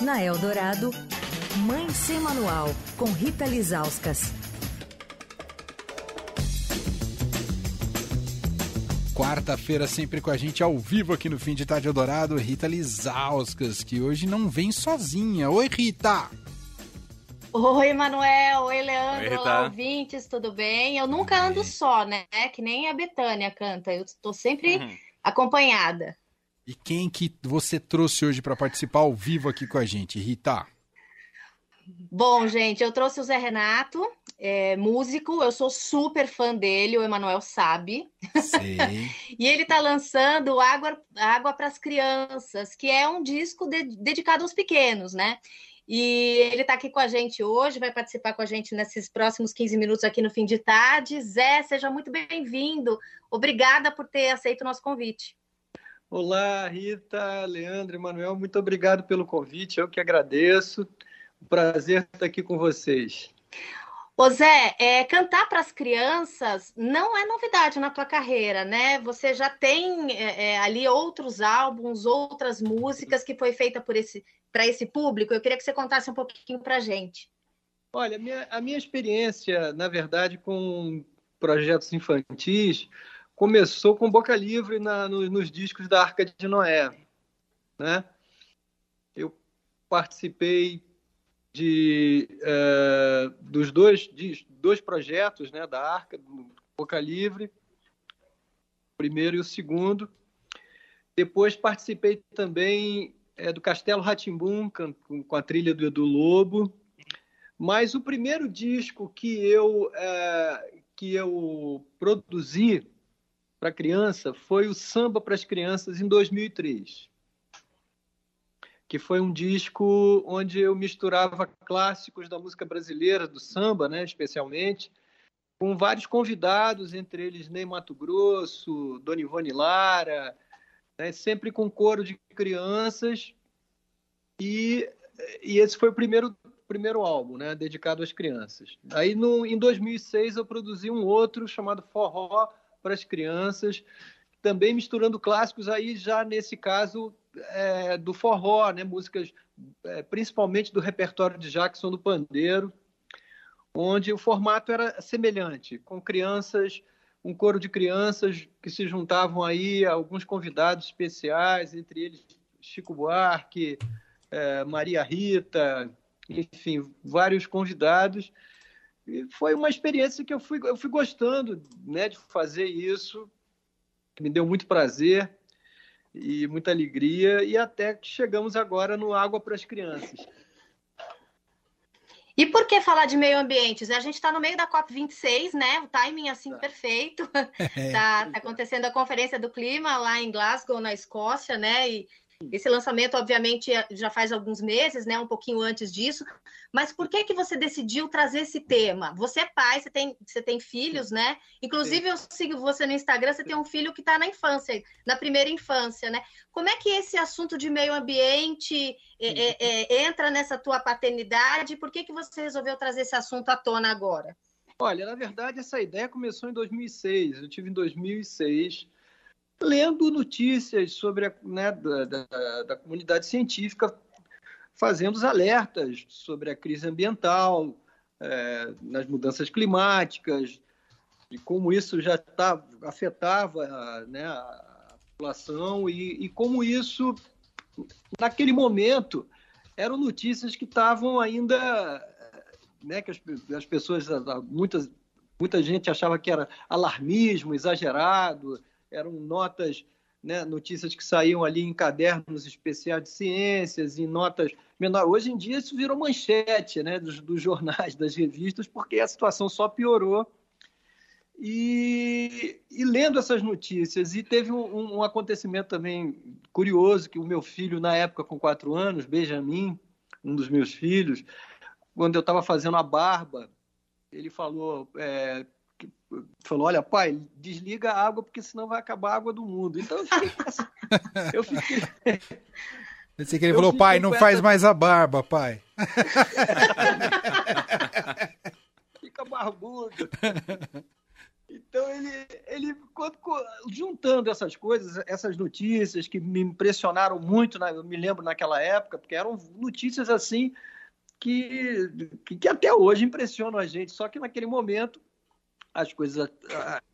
Na Eldorado, Mãe Sem Manual, com Rita Lizauskas. Quarta-feira, sempre com a gente ao vivo aqui no Fim de Tarde Eldorado, Rita Lizauskas, que hoje não vem sozinha. Oi, Rita! Oi, Manuel. Oi, Leandro. Oi, Olá, ouvintes, tudo bem? Eu nunca ando só, né? Que nem a Betânia canta. Eu estou sempre uhum. acompanhada. E quem que você trouxe hoje para participar ao vivo aqui com a gente, Rita? Bom, gente, eu trouxe o Zé Renato, é, músico, eu sou super fã dele, o Emanuel sabe. Sim. e ele está lançando Água, Água para as Crianças, que é um disco de, dedicado aos pequenos, né? E ele está aqui com a gente hoje, vai participar com a gente nesses próximos 15 minutos aqui no fim de tarde. Zé, seja muito bem-vindo. Obrigada por ter aceito o nosso convite. Olá, Rita, Leandro, Emanuel, muito obrigado pelo convite, eu que agradeço. prazer estar aqui com vocês. Ô Zé, é, cantar para as crianças não é novidade na tua carreira, né? Você já tem é, é, ali outros álbuns, outras músicas que foi feita por esse para esse público. Eu queria que você contasse um pouquinho para a gente. Olha, minha, a minha experiência, na verdade, com projetos infantis começou com Boca Livre na, no, nos discos da Arca de Noé, né? Eu participei de é, dos dois de, dois projetos, né, da Arca, Boca Livre, o primeiro e o segundo. Depois participei também é, do Castelo Ratimbum com, com a trilha do Edu Lobo. Mas o primeiro disco que eu é, que eu produzi para criança foi o Samba para as Crianças em 2003, que foi um disco onde eu misturava clássicos da música brasileira, do samba, né, especialmente, com vários convidados, entre eles Ney Mato Grosso, Dona Ivone Lara, né, sempre com coro de crianças. E, e esse foi o primeiro primeiro álbum, né, dedicado às crianças. Aí no, em 2006 eu produzi um outro chamado Forró para as crianças, também misturando clássicos aí já nesse caso é, do forró, né? músicas é, principalmente do repertório de Jackson do Pandeiro, onde o formato era semelhante, com crianças, um coro de crianças que se juntavam aí, alguns convidados especiais, entre eles Chico Buarque, é, Maria Rita, enfim, vários convidados e foi uma experiência que eu fui, eu fui gostando né, de fazer isso, me deu muito prazer e muita alegria, e até que chegamos agora no Água para as Crianças. E por que falar de meio ambiente? A gente está no meio da COP26, né? O timing assim tá. perfeito. Está tá acontecendo a conferência do clima lá em Glasgow, na Escócia, né? E esse lançamento, obviamente, é, já faz alguns meses, né? Um pouquinho antes disso. Mas por que que você decidiu trazer esse tema? Você é pai, você tem, você tem filhos, né? Inclusive, eu sigo você no Instagram, você tem um filho que está na infância, na primeira infância, né? Como é que esse assunto de meio ambiente é, é, é, entra nessa tua paternidade? Por que que você resolveu trazer esse assunto à tona agora? Olha, na verdade, essa ideia começou em 2006. Eu tive em 2006 lendo notícias sobre a, né, da, da, da, comunidade científica fazendo os alertas sobre a crise ambiental, é, nas mudanças climáticas, e como isso já tá, afetava né, a população e, e como isso, naquele momento, eram notícias que estavam ainda, né, que as, as pessoas, muitas, muita gente achava que era alarmismo exagerado, eram notas, né, notícias que saíam ali em cadernos especiais de ciências, em notas menores. Hoje em dia isso virou manchete né, dos, dos jornais, das revistas, porque a situação só piorou. E, e, lendo essas notícias, e teve um, um, acontecimento também curioso, que o meu filho, na época com quatro anos, Benjamin, um dos meus filhos, quando eu estava fazendo a barba, ele falou, é, falou: Olha, pai, desliga a água porque senão vai acabar a água do mundo. Então eu fiquei. eu fiquei... Pensei que ele eu falou: Pai, não faz mais a barba, pai. Fica barbudo. Então ele, ele quando juntando essas coisas, essas notícias que me impressionaram muito, né? eu me lembro naquela época, porque eram notícias assim que, que até hoje impressionam a gente, só que naquele momento as coisas,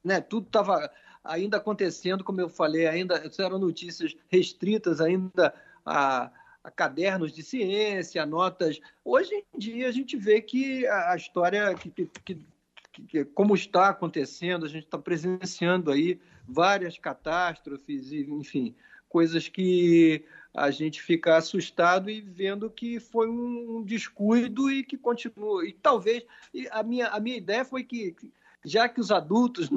né, tudo estava ainda acontecendo, como eu falei, ainda eram notícias restritas ainda a, a, cadernos de ciência, notas. Hoje em dia a gente vê que a, história, que, que, que, como está acontecendo, a gente está presenciando aí várias catástrofes, e, enfim, coisas que a gente fica assustado e vendo que foi um descuido e que continua. E talvez e a minha a minha ideia foi que já que os adultos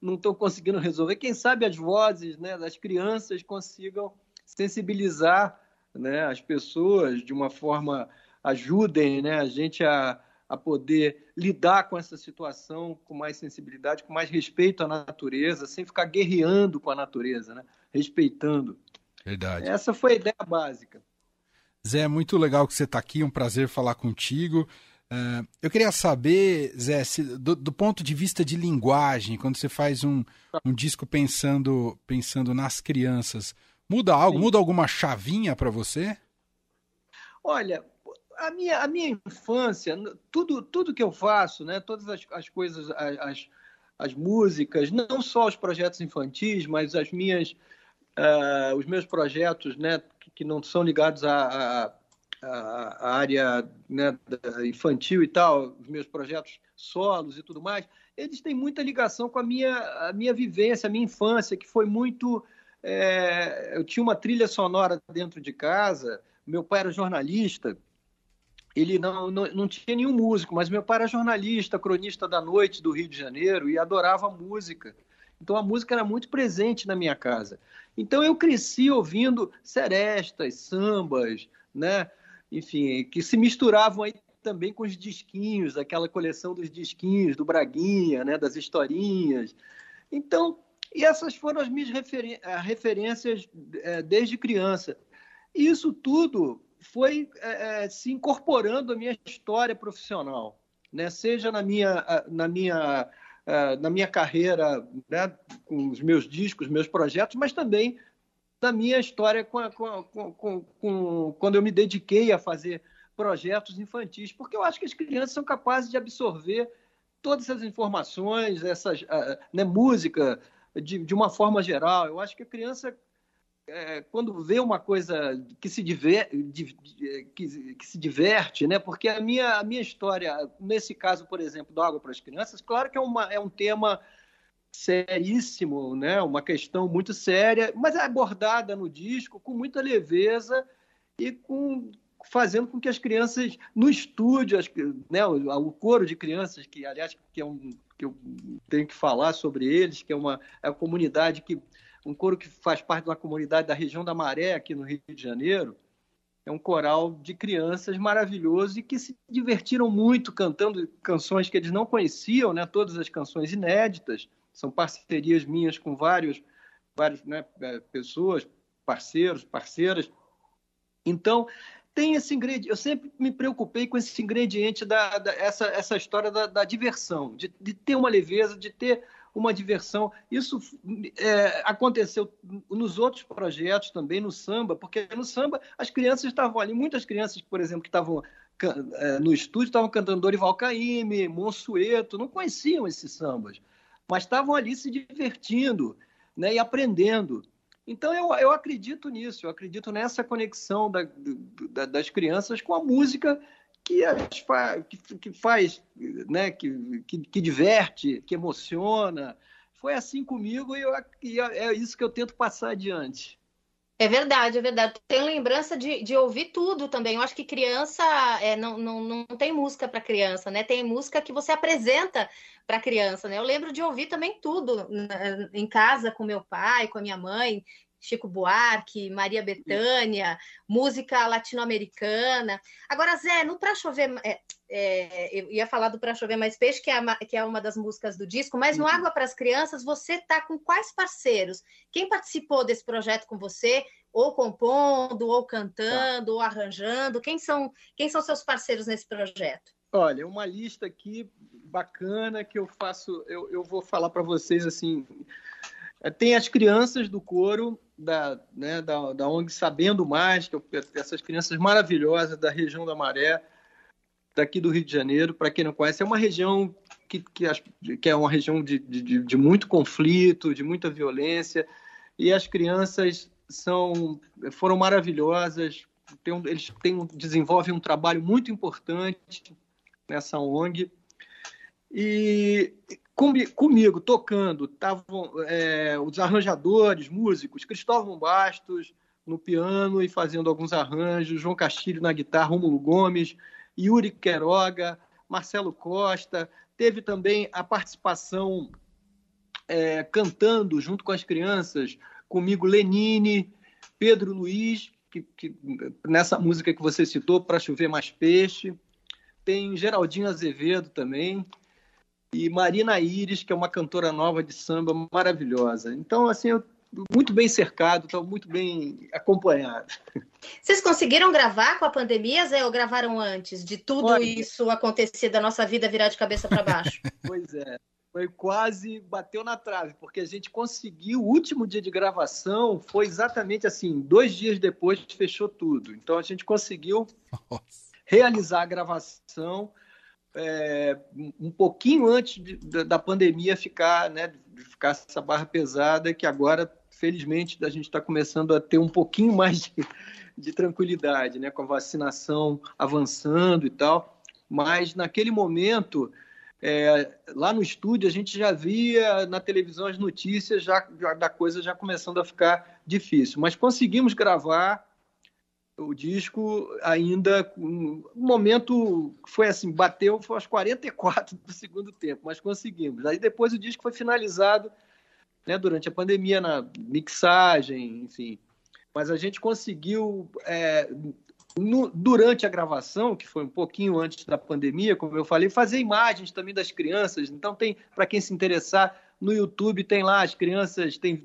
não estão conseguindo resolver, quem sabe as vozes né, das crianças consigam sensibilizar né, as pessoas de uma forma ajudem né, a gente a, a poder lidar com essa situação com mais sensibilidade, com mais respeito à natureza, sem ficar guerreando com a natureza, né? respeitando. Verdade. Essa foi a ideia básica. Zé, muito legal que você está aqui, um prazer falar contigo. Uh, eu queria saber, Zé, se, do, do, ponto de vista de linguagem, quando você faz um, um disco pensando, pensando nas crianças, muda algo? Sim. Muda alguma chavinha para você? Olha, a minha, a minha infância, tudo, tudo que eu faço, né, todas as, as coisas, as, as músicas, não só os projetos infantis, mas as minhas, uh, os meus projetos né, que, que não são ligados à, à área né, infantil e tal, os meus projetos solos e tudo mais, eles têm muita ligação com a minha, a minha vivência, a minha infância, que foi muito. É, eu tinha uma trilha sonora dentro de casa, meu pai era jornalista, ele não, não, não tinha nenhum músico, mas meu pai era jornalista, cronista da noite do Rio de Janeiro e adorava música. Então a música era muito presente na minha casa. Então eu cresci ouvindo serestas, sambas, né? Enfim, que se misturavam aí também com os disquinhos, aquela coleção dos disquinhos do Braguinha, né? Das historinhas. Então, e essas foram as minhas referências eh, desde criança. E isso tudo foi é, é, se incorporando à minha história profissional, né? seja na minha, na minha, na minha carreira, né? com os meus discos, meus projetos, mas também na minha história com, a, com, com, com, quando eu me dediquei a fazer projetos infantis, porque eu acho que as crianças são capazes de absorver todas essas informações, essas, né, música, de, de uma forma geral. Eu acho que a criança é, quando vê uma coisa que se, diver, de, de, que, que, se diverte, né? Porque a minha, a minha história, nesse caso, por exemplo, do Água para as Crianças, claro que é, uma, é um tema seríssimo, né? Uma questão muito séria, mas é abordada no disco com muita leveza e com fazendo com que as crianças no estúdio, as, né, o, o, coro de crianças que aliás que é um que eu tenho que falar sobre eles, que é uma é a comunidade que um coro que faz parte de uma comunidade da região da Maré, aqui no Rio de Janeiro. É um coral de crianças maravilhoso e que se divertiram muito cantando canções que eles não conheciam, né? todas as canções inéditas. São parcerias minhas com vários, vários né, é, pessoas, parceiros, parceiras. Então, tem esse ingrediente. Eu sempre me preocupei com esse ingrediente da, da essa, essa história da, da diversão, de, de, ter uma leveza, de ter uma diversão. Isso é, aconteceu nos outros projetos também, no samba, porque no samba as crianças estavam ali, muitas crianças, por exemplo, que estavam é, no estúdio estavam cantando Dorival Caymmi, Monsueto, não conheciam esses sambas, mas estavam ali se divertindo né, e aprendendo. Então eu, eu acredito nisso, eu acredito nessa conexão da, da, das crianças com a música que, que, que faz, né, que, que, que, diverte, que emociona. Foi assim comigo e, eu, e é isso que eu tento passar adiante. É verdade, é verdade. Tenho lembrança de, de ouvir tudo também. Eu acho que criança é, não, não, não tem música para criança, né? Tem música que você apresenta para criança, né? Eu lembro de ouvir também tudo né, em casa com meu pai, com a minha mãe. Chico Buarque, Maria Bethânia, música latino-americana. Agora, Zé, no Pra Chover, é, é, eu ia falar do Pra Chover Mais Peixe, que é, a, que é uma das músicas do disco, mas no uhum. Água para as Crianças, você tá com quais parceiros? Quem participou desse projeto com você? Ou compondo, ou cantando, tá. ou arranjando? Quem são, quem são seus parceiros nesse projeto? Olha, uma lista aqui bacana que eu faço, eu, eu vou falar para vocês assim tem as crianças do coro da, né, da, da ONG Sabendo Mais, que é essas crianças maravilhosas da região da Maré, daqui do Rio de Janeiro. Para quem não conhece, é uma região que, que, que é uma região de, de, de, muito conflito, de muita violência, e as crianças são foram maravilhosas. Tem eles têm, desenvolvem um trabalho muito importante nessa ONG. E comigo, tocando, estavam é, os arranjadores, músicos, Cristóvão Bastos no piano e fazendo alguns arranjos, João Castilho na guitarra, Rômulo Gomes, Yuri Queiroga, Marcelo Costa. Teve também a participação é, cantando junto com as crianças, comigo Lenine, Pedro Luiz, que, que, nessa música que você citou, Para Chover Mais Peixe. Tem Geraldinho Azevedo também, e Marina Iris, que é uma cantora nova de samba maravilhosa. Então, assim, eu muito bem cercado, estou muito bem acompanhado. Vocês conseguiram gravar com a pandemia, Zé, ou gravaram antes de tudo Olha, isso acontecer da nossa vida virar de cabeça para baixo? pois é, foi quase bateu na trave, porque a gente conseguiu o último dia de gravação foi exatamente assim, dois dias depois fechou tudo. Então a gente conseguiu Nossa. realizar a gravação é, um pouquinho antes de, da pandemia ficar, né, ficar essa barra pesada, que agora, felizmente, a gente está começando a ter um pouquinho mais de, de tranquilidade, né, com a vacinação avançando e tal. Mas naquele momento, é, lá no estúdio, a gente já via na televisão as notícias já, já da coisa já começando a ficar difícil. Mas conseguimos gravar o disco ainda um momento foi assim bateu foi aos 44 do segundo tempo mas conseguimos. Aí depois o disco foi finalizado né, durante a pandemia na mixagem enfim. Mas a gente conseguiu é, no, durante a gravação que foi um pouquinho antes da pandemia como eu falei fazer imagens também das crianças. Então tem para quem se interessar no YouTube tem lá as crianças tem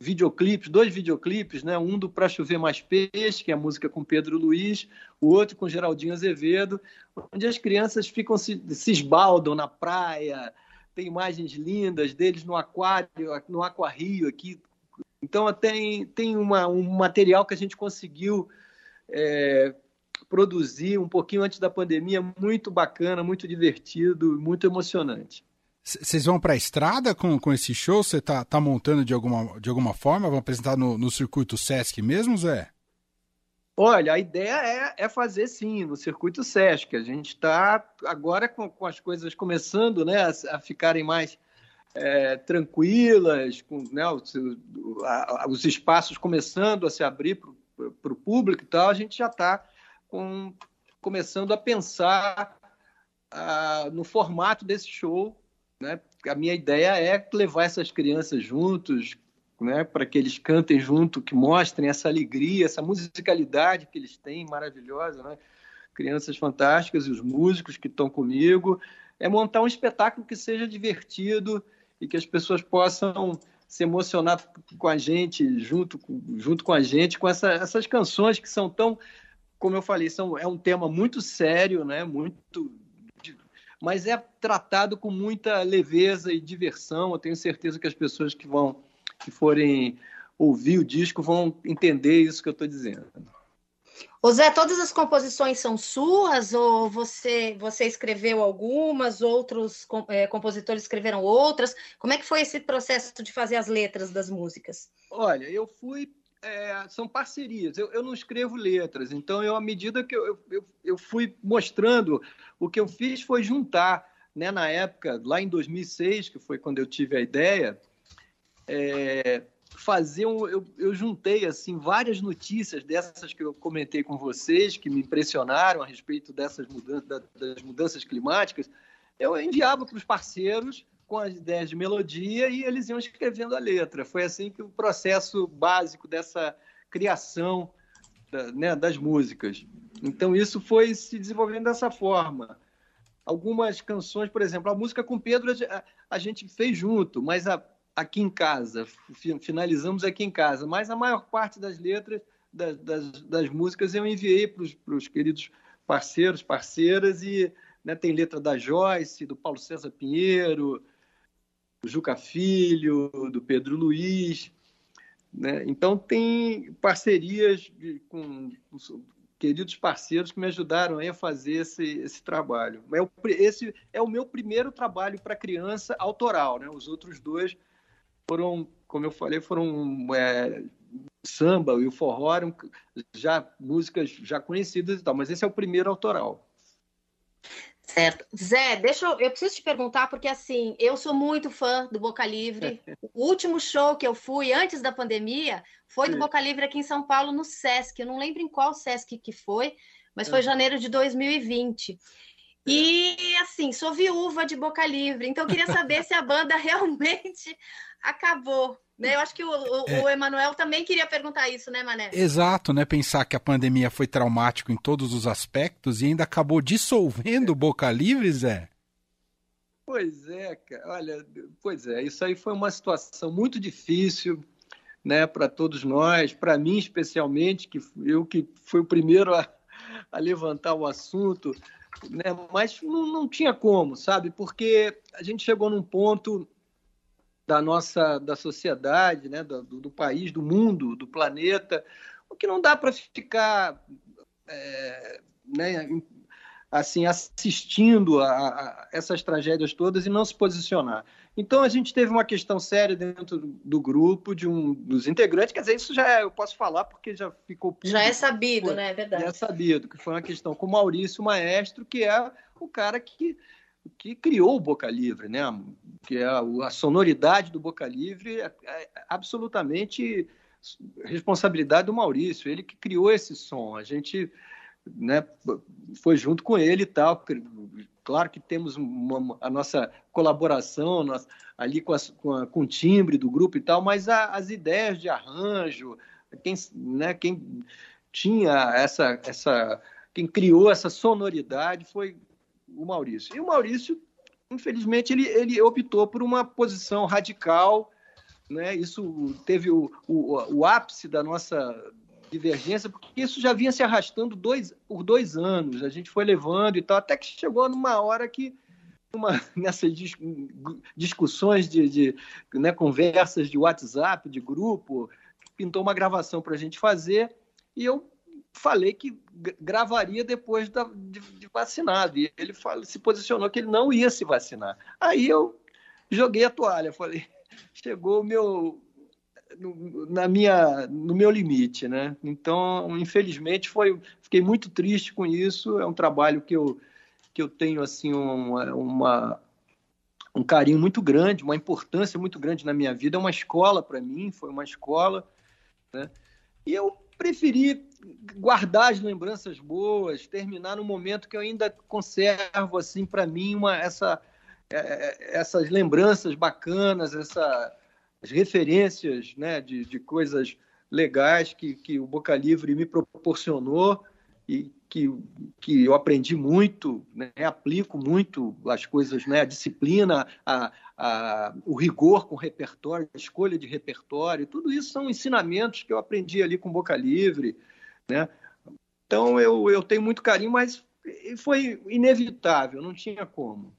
videoclipes, dois videoclipes, né? Um do Pra Chover Mais Peixe, que é a música com Pedro Luiz, o outro com Geraldinho Azevedo, onde as crianças ficam se, se esbaldam na praia, tem imagens lindas deles no aquário, no aquarrio aqui. Então tem, tem uma, um material que a gente conseguiu é, produzir um pouquinho antes da pandemia, muito bacana, muito divertido, muito emocionante. Vocês vão para a estrada com, com esse show? Você tá, tá montando de alguma, de alguma forma? Vão apresentar no, no circuito Sesc mesmo, Zé? Olha, a ideia é, é fazer sim, no circuito Sesc. A gente está agora com, com, as coisas começando né, a, a ficarem mais é, tranquilas, com né, os, a, os, espaços começando a se abrir para o público e tal, a gente já está começando a pensar a, no formato desse show né? A minha ideia é levar essas crianças juntos, né, para que eles cantem junto, que mostrem essa alegria, essa musicalidade que eles têm, maravilhosa, né? Crianças fantásticas e os músicos que estão comigo. É montar um espetáculo que seja divertido e que as pessoas possam se emocionar com a gente, junto, junto com a gente, com essa, essas canções que são tão, como eu falei, são, é um tema muito sério, né? muito mas é tratado com muita leveza e diversão. Eu tenho certeza que as pessoas que vão que forem ouvir o disco vão entender isso que eu estou dizendo. Ô Zé, todas as composições são suas ou você você escreveu algumas, outros é, compositores escreveram outras? Como é que foi esse processo de fazer as letras das músicas? Olha, eu fui é, são parcerias. Eu, eu, não escrevo letras, então eu, à medida que eu, eu, eu, fui mostrando, o que eu fiz foi juntar, né, na época, lá em 2006, que foi quando eu tive a ideia, é, fazer um, eu, eu juntei assim várias notícias dessas que eu comentei com vocês, que me impressionaram a respeito dessas mudanças, das mudanças climáticas. Eu enviava para os parceiros com as ideias de melodia e eles iam escrevendo a letra. Foi assim que o processo básico dessa criação da, né, das músicas. Então isso foi se desenvolvendo dessa forma. Algumas canções, por exemplo, a música com Pedro a, a gente fez junto, mas a, aqui em casa, finalizamos aqui em casa. Mas a maior parte das letras das, das, das músicas eu enviei para os queridos parceiros, parceiras, e né, tem letra da Joyce, do Paulo César Pinheiro, Juca Filho, do Pedro Luiz. Né? Então, tem parcerias de, com queridos parceiros que me ajudaram a fazer esse, esse trabalho. Esse é o meu primeiro trabalho para criança autoral. Né? Os outros dois foram, como eu falei, foram é, samba e o forró eram já músicas já conhecidas e tal, mas esse é o primeiro autoral. Certo. Zé, deixa eu, eu preciso te perguntar, porque assim, eu sou muito fã do Boca Livre. O último show que eu fui antes da pandemia foi do Boca Livre aqui em São Paulo, no Sesc. Eu não lembro em qual Sesc que foi, mas foi janeiro de 2020. E assim, sou viúva de Boca Livre, então eu queria saber se a banda realmente acabou. Né? Eu acho que o, o, é. o Emanuel também queria perguntar isso, né, Mané? Exato, né? Pensar que a pandemia foi traumático em todos os aspectos e ainda acabou dissolvendo o Boca Livre, Zé. Pois é, cara. Olha, pois é, isso aí foi uma situação muito difícil, né, para todos nós, para mim especialmente, que eu que fui o primeiro a, a levantar o assunto, né, mas não, não tinha como, sabe? Porque a gente chegou num ponto da nossa da sociedade, né, do, do país, do mundo, do planeta, o que não dá para ficar é, né, assim assistindo a, a, essas tragédias todas e não se posicionar. Então a gente teve uma questão séria dentro do grupo de um dos integrantes, quer dizer, isso já é, eu posso falar porque já ficou público, já é sabido, foi, né, é verdade. Já é sabido que foi uma questão com o Maurício Maestro, que é o cara que que criou o Boca Livre, né? que é a, a sonoridade do Boca Livre é, é absolutamente responsabilidade do Maurício, ele que criou esse som. A gente né, foi junto com ele e tal. Claro que temos uma, a nossa colaboração nós, ali com, as, com, a, com, o timbre do grupo e tal, mas a, as ideias de arranjo, quem, né, quem tinha essa, essa, quem criou essa sonoridade foi o Maurício. E o Maurício, infelizmente, ele, ele optou por uma posição radical. Né? Isso teve o, o, o ápice da nossa divergência, porque isso já vinha se arrastando dois, por dois anos. A gente foi levando e tal, até que chegou numa hora que, uma, nessas dis, discussões de, de né, conversas de WhatsApp, de grupo, pintou uma gravação para a gente fazer, e eu falei que gravaria depois da, de, de, vacinado. E ele fala, se posicionou que ele não ia se vacinar. Aí eu joguei a toalha, falei, chegou o meu no, na minha no meu limite, né? Então, infelizmente, foi fiquei muito triste com isso. É um trabalho que eu que eu tenho assim uma, uma um carinho muito grande, uma importância muito grande na minha vida. É uma escola para mim, foi uma escola, né? E eu preferi guardar as lembranças boas, terminar no momento que eu ainda conservo assim para mim uma essa é, essas lembranças bacanas, essa, as referências né, de, de coisas legais que, que o Boca Livre me proporcionou. E que, que eu aprendi muito, né, aplico muito as coisas, né, a disciplina, a, a, o rigor com o repertório, a escolha de repertório, tudo isso são ensinamentos que eu aprendi ali com Boca Livre, né? Então eu, eu tenho muito carinho, mas foi inevitável, não tinha como.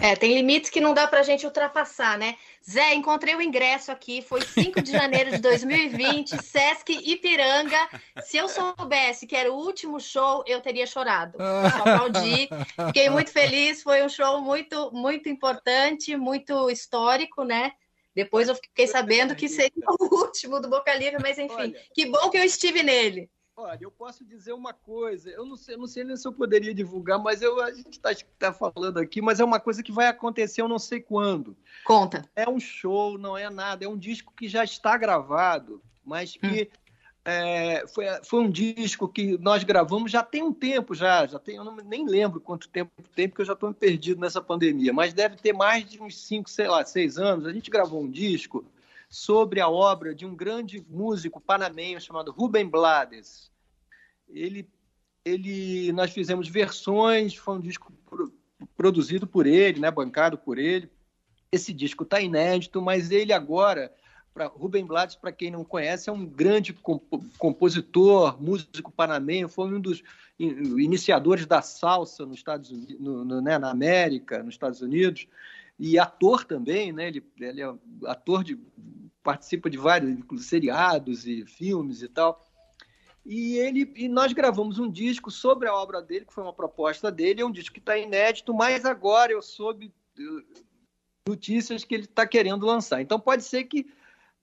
É. é. tem limites que não dá para a gente ultrapassar, né? Zé, encontrei o ingresso aqui, foi 5 de janeiro de 2020, Sesc Ipiranga. Se eu soubesse que era o último show, eu teria chorado. Só aplaudi. Fiquei muito feliz, foi um show muito, muito importante, muito histórico, né? Depois eu fiquei sabendo que seria o último do Boca Livre, mas enfim, Olha, que bom que eu estive nele. Olha, eu posso dizer uma coisa, eu não sei, não sei nem se eu poderia divulgar, mas eu, a gente está tá falando aqui, mas é uma coisa que vai acontecer, eu não sei quando. Conta. É um show, não é nada, é um disco que já está gravado, mas que hum. é, foi, foi um disco que nós gravamos já tem um tempo, já, já tem, eu não, nem lembro quanto tempo tem, porque eu já estou perdido nessa pandemia, mas deve ter mais de uns cinco, sei lá, seis anos. A gente gravou um disco sobre a obra de um grande músico panamenho chamado Rubem Blades. Ele, ele, nós fizemos versões, foi um disco produzido por ele, né, bancado por ele. Esse disco está inédito, mas ele agora, para Rubem Blades, para quem não conhece, é um grande compositor, músico panamenho, foi um dos iniciadores da salsa nos Estados Unidos, no, no, né, na América, nos Estados Unidos e ator também, né? Ele, ele é ator de participa de vários seriados e filmes e tal. E ele e nós gravamos um disco sobre a obra dele, que foi uma proposta dele, é um disco que está inédito, mas agora eu soube eh, notícias que ele está querendo lançar. Então pode ser que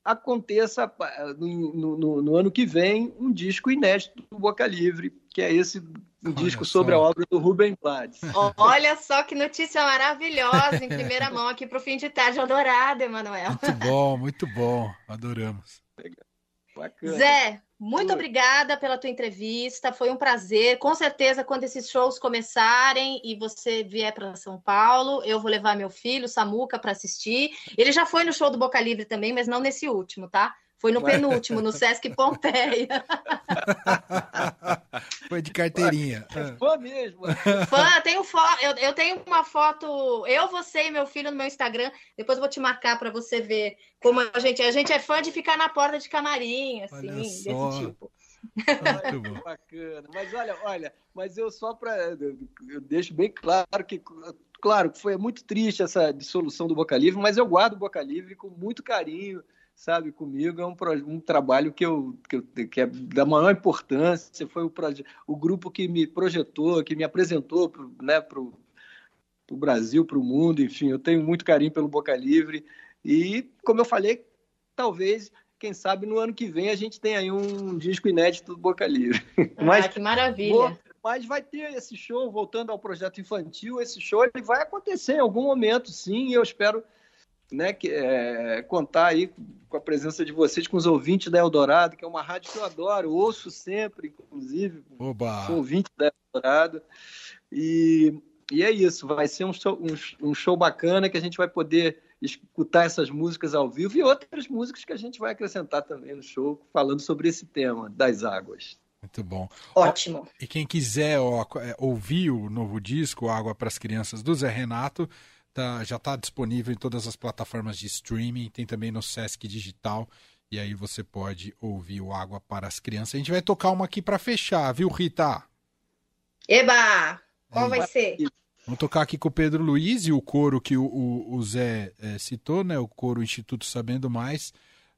aconteça no, no, no, ano que vem um disco inédito do Boca Livre, que é esse um Olha disco só. sobre a obra do Rubem Blades. Olha só que notícia maravilhosa em primeira mão aqui para o fim de tarde adorado, Emanuel. Muito bom, muito bom, adoramos. Bacana. Zé, muito Oi. obrigada pela tua entrevista, foi um prazer. Com certeza, quando esses shows começarem e você vier para São Paulo, eu vou levar meu filho, Samuca, para assistir. Ele já foi no show do Boca Livre também, mas não nesse último, tá? Foi no penúltimo, no Sesc Pompeia. Foi de carteirinha. É fã mesmo. Fã, tenho foto. Eu, eu, tenho uma foto, eu, você e meu filho no meu Instagram. Depois eu vou te marcar para você ver como a gente. A gente é fã de ficar na porta de camarim, assim, desse tipo. Muito bacana. Mas olha, olha, mas eu só para eu deixo bem claro que claro, foi muito triste essa dissolução do Boca Livre, mas eu guardo o Boca Livre com muito carinho sabe, comigo é um, um trabalho que, eu, que, eu, que é da maior importância. Foi o, o grupo que me projetou, que me apresentou né, para o Brasil, para o mundo. Enfim, eu tenho muito carinho pelo Boca Livre. E, como eu falei, talvez, quem sabe, no ano que vem a gente tenha aí um disco inédito do Boca Livre. Ah, mas, que maravilha! Vou, mas vai ter esse show, voltando ao projeto infantil, esse show ele vai acontecer em algum momento, sim, e eu espero né, que, é, contar aí com a presença de vocês, com os ouvintes da Eldorado, que é uma rádio que eu adoro, ouço sempre, inclusive, Oba. sou ouvinte da Eldorado. E, e é isso, vai ser um show, um, um show bacana que a gente vai poder escutar essas músicas ao vivo e outras músicas que a gente vai acrescentar também no show, falando sobre esse tema das águas. Muito bom. Ótimo. E quem quiser ó, é, ouvir o novo disco, Água para as Crianças, do Zé Renato, tá, já está disponível em todas as plataformas de streaming, tem também no Sesc Digital. E aí você pode ouvir o Água para as Crianças. A gente vai tocar uma aqui para fechar, viu, Rita? Eba! Qual vai ser? Vamos tocar aqui com o Pedro Luiz e o coro que o, o, o Zé é, citou, né? O coro Instituto Sabendo Mais.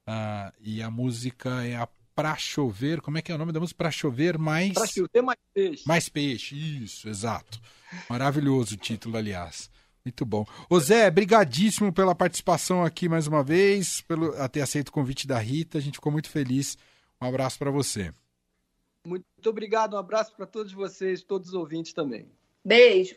Uh, e a música é a Pra Chover. Como é que é o nome da música? Pra Chover Mais. Pra Chover Mais Peixe. Mais Peixe, isso, exato. Maravilhoso o título, aliás. Muito bom. Ô Zé, brigadíssimo pela participação aqui mais uma vez, pelo ter aceito o convite da Rita. A gente ficou muito feliz. Um abraço para você. Muito obrigado, um abraço para todos vocês, todos os ouvintes também. Beijo.